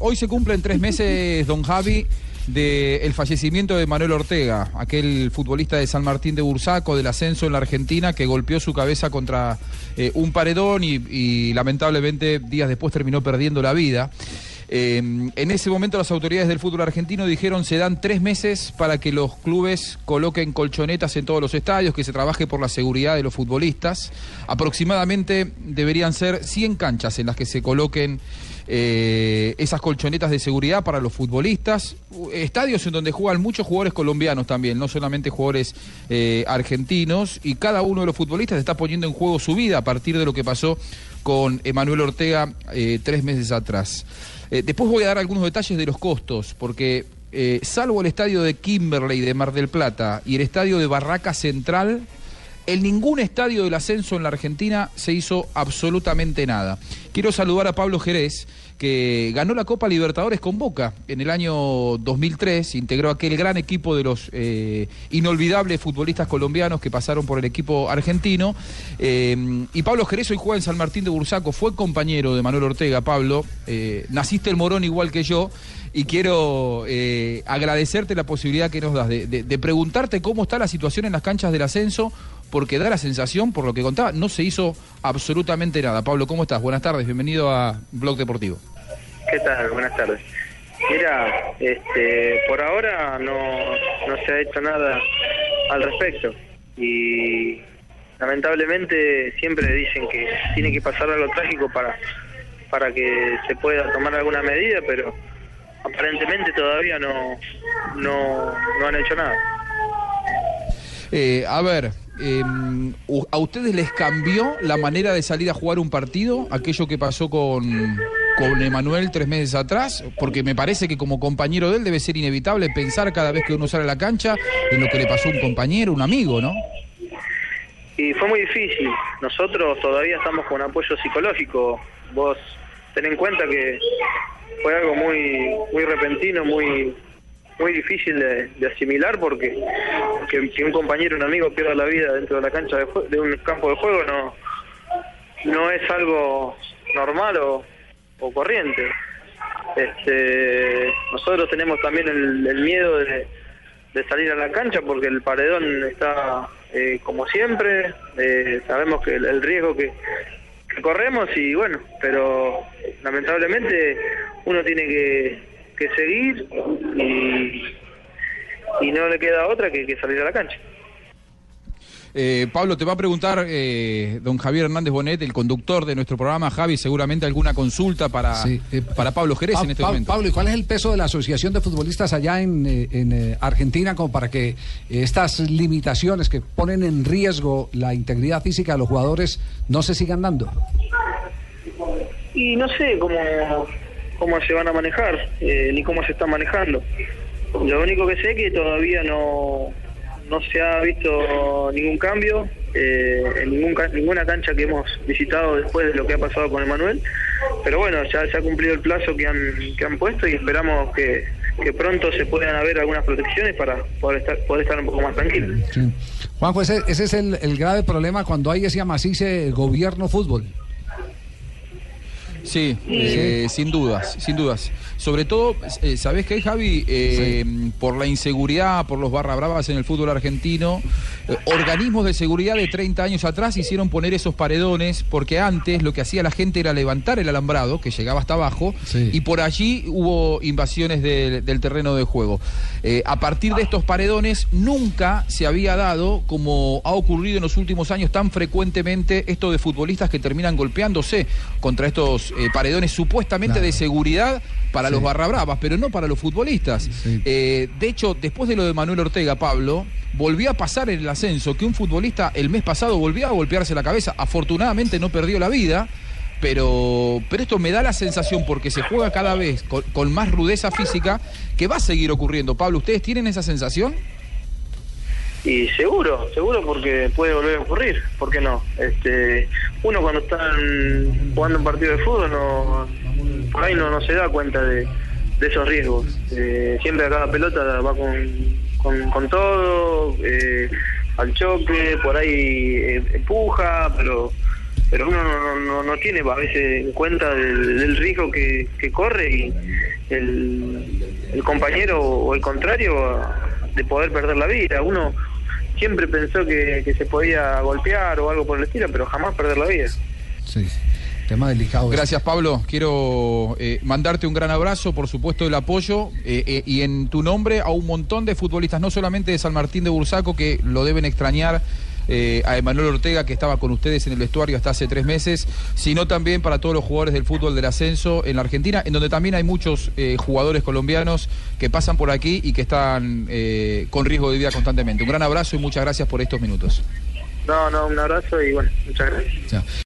Hoy se cumplen tres meses, don Javi, del fallecimiento de Manuel Ortega, aquel futbolista de San Martín de Bursaco, del ascenso en la Argentina, que golpeó su cabeza contra eh, un paredón y, lamentablemente días después terminó perdiendo la vida. Eh, en ese momento las autoridades del fútbol argentino dijeron se dan tres meses para que los clubes coloquen colchonetas en todos los estadios, que se trabaje por la seguridad de los futbolistas. Aproximadamente deberían ser 100 canchas en las que se coloquen eh, esas colchonetas de seguridad para los futbolistas, estadios en donde juegan muchos jugadores colombianos también, no solamente jugadores eh, argentinos, y cada uno de los futbolistas está poniendo en juego su vida a partir de lo que pasó con Emanuel Ortega eh, tres meses atrás. Después voy a dar algunos detalles de los costos, porque salvo el estadio de Kimberley de Mar del Plata y el estadio de Barraca Central, en ningún estadio del ascenso en la Argentina se hizo absolutamente nada. Quiero saludar a Pablo Jerez, que ganó la Copa Libertadores con Boca en el año 2003, integró aquel gran equipo de los eh, inolvidables futbolistas colombianos que pasaron por el equipo argentino. Eh, y Pablo Jerez hoy juega en San Martín de Bursaco, fue compañero de Manuel Ortega, Pablo. Eh, naciste el Morón igual que yo y quiero agradecerte la posibilidad que nos das de, preguntarte cómo está la situación en las canchas del ascenso, porque da la sensación, por lo que contaba, no se hizo absolutamente nada. Pablo, ¿cómo estás? Buenas tardes, bienvenido a Blog Deportivo. ¿Qué tal? Buenas tardes. Mira, este, por ahora no, no se ha hecho nada al respecto y lamentablemente siempre dicen que tiene que pasar algo trágico para, para que se pueda tomar alguna medida, pero aparentemente todavía no, no, no han hecho nada. Eh, a ver, eh, ¿a ustedes les cambió la manera de salir a jugar un partido? Aquello que pasó con, con Emanuel tres meses atrás, porque me parece que como compañero de él debe ser inevitable pensar cada vez que uno sale a la cancha en lo que le pasó a un compañero, un amigo, ¿no? Y fue muy difícil. Nosotros todavía estamos con apoyo psicológico. Vos ten en cuenta que fue algo muy muy repentino, muy muy difícil de, de asimilar porque que, un compañero, un amigo pierda la vida dentro de la cancha de, de un campo de juego no no es algo normal o, o corriente. Este, nosotros tenemos también el, el miedo de, de, salir a la cancha porque el paredón está eh, como siempre, eh, sabemos que el, riesgo que, corremos y bueno, pero lamentablemente uno tiene que, que seguir y, y, no le queda otra que, que salir a la cancha. Eh, Pablo, te va a preguntar eh, don Javier Hernández Bonet, el conductor de nuestro programa, Javi, seguramente alguna consulta para, sí. eh, para Pablo Jerez pa en este pa momento. Pablo, ¿y cuál es el peso de la Asociación de Futbolistas allá en, eh, en eh, Argentina como para que estas limitaciones que ponen en riesgo la integridad física de los jugadores no se sigan dando? Y no sé cómo, cómo se van a manejar, eh, ni cómo se están manejando. Lo único que sé es que todavía no no se ha visto ningún cambio eh, en ningún, ninguna cancha que hemos visitado después de lo que ha pasado con Emanuel. Pero bueno, ya se ha cumplido el plazo que han, que han puesto y esperamos que, pronto se puedan haber algunas protecciones para poder estar, poder estar un poco más tranquilos. Sí. Juanjo, ese, ese es el, el, grave problema cuando hay ese amacice gobierno fútbol. Sí, eh, sin dudas, sin dudas. Sobre todo, eh, ¿sabés qué, Javi? Eh, sí. Por la inseguridad, por los barra bravas en el fútbol argentino, eh, organismos de seguridad de 30 años atrás hicieron poner esos paredones porque antes lo que hacía la gente era levantar el alambrado, que llegaba hasta abajo, sí. y por allí hubo invasiones de, del terreno de juego. Eh, a partir de estos paredones nunca se había dado, como ha ocurrido en los últimos años tan frecuentemente, esto de futbolistas que terminan golpeándose contra estos eh, paredones supuestamente claro. de seguridad para sí. los barra bravas, pero no para los futbolistas. Sí. Eh, de hecho, después de lo de Manuel Ortega, Pablo, volvió a pasar en el ascenso que un futbolista el mes pasado volvió a golpearse la cabeza. Afortunadamente no perdió la vida, pero, pero esto me da la sensación, porque se juega cada vez con, con más rudeza física, que va a seguir ocurriendo. Pablo, ¿ustedes tienen esa sensación? Y seguro, seguro porque puede volver a ocurrir, ¿por qué no? Este, uno cuando están jugando un partido de fútbol no, por ahí no, no se da cuenta de, de esos riesgos. Eh, siempre a cada pelota va con, con, todo, eh, al choque, por ahí eh, empuja, pero pero uno no, no, no tiene a veces en cuenta del, del riesgo que, que corre y el, el compañero o el contrario de poder perder la vida. Uno siempre pensó que, que se podía golpear o algo por el estilo, pero jamás perder la vida. Sí, tema delicado. Gracias, Pablo. Quiero eh, mandarte un gran abrazo, por supuesto, el apoyo eh, eh, y en tu nombre a un montón de futbolistas, no solamente de San Martín de Bursaco, que lo deben extrañar. Eh, a Emanuel Ortega, que estaba con ustedes en el vestuario hasta hace tres meses, sino también para todos los jugadores del fútbol del ascenso en la Argentina, en donde también hay muchos eh, jugadores colombianos que pasan por aquí y que están eh, con riesgo de vida constantemente. Un gran abrazo y muchas gracias por estos minutos. No, no, un abrazo y bueno, muchas gracias.